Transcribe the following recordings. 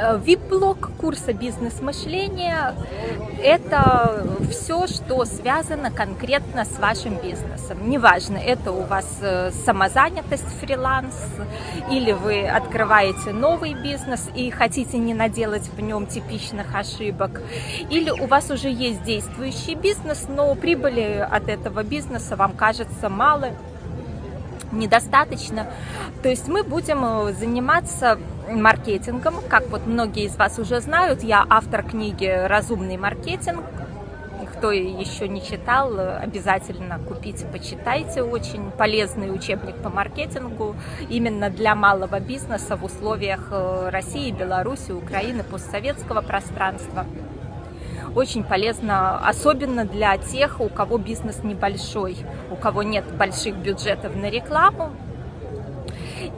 VIP-блок курса «Бизнес-мышление» – это все, что связано конкретно с вашим бизнесом. Неважно, это у вас э, самозанятость, фриланс, или вы открываете новый бизнес и хотите не наделать в нем типичных ошибок, или у вас уже есть действующий бизнес, но прибыли от этого бизнеса вам кажется мало, недостаточно. То есть мы будем э, заниматься маркетингом. Как вот многие из вас уже знают, я автор книги «Разумный маркетинг». Кто еще не читал, обязательно купите, почитайте. Очень полезный учебник по маркетингу именно для малого бизнеса в условиях э, России, Беларуси, Украины, постсоветского пространства очень полезно, особенно для тех, у кого бизнес небольшой, у кого нет больших бюджетов на рекламу.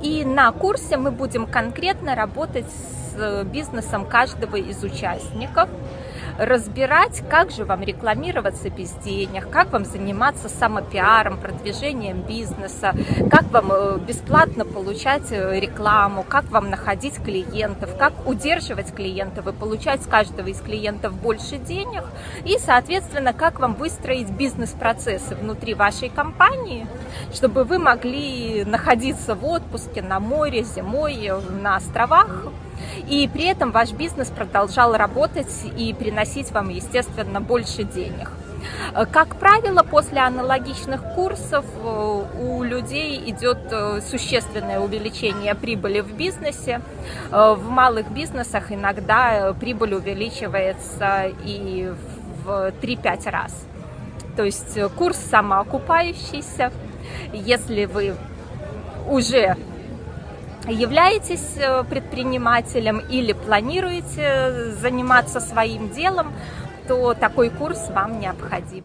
И на курсе мы будем конкретно работать с бизнесом каждого из участников – разбирать, как же вам рекламироваться без денег, как вам заниматься самопиаром, продвижением бизнеса, как вам э, бесплатно получать э, рекламу, как вам находить клиентов, как удерживать клиентов и получать с каждого из клиентов больше денег и, соответственно, как вам выстроить бизнес-процессы внутри вашей компании, чтобы вы могли находиться в отпуске на море, зимой, на островах, и при этом ваш бизнес продолжал работать и приносить вам, естественно, больше денег. Как правило, после аналогичных курсов э, у людей идет э, существенное увеличение прибыли в бизнесе. Э, в малых бизнесах иногда прибыль увеличивается и в 3-5 раз. То есть курс самоокупающийся. Если вы уже являетесь э, предпринимателем или планируете заниматься своим делом, то такой курс вам необходим.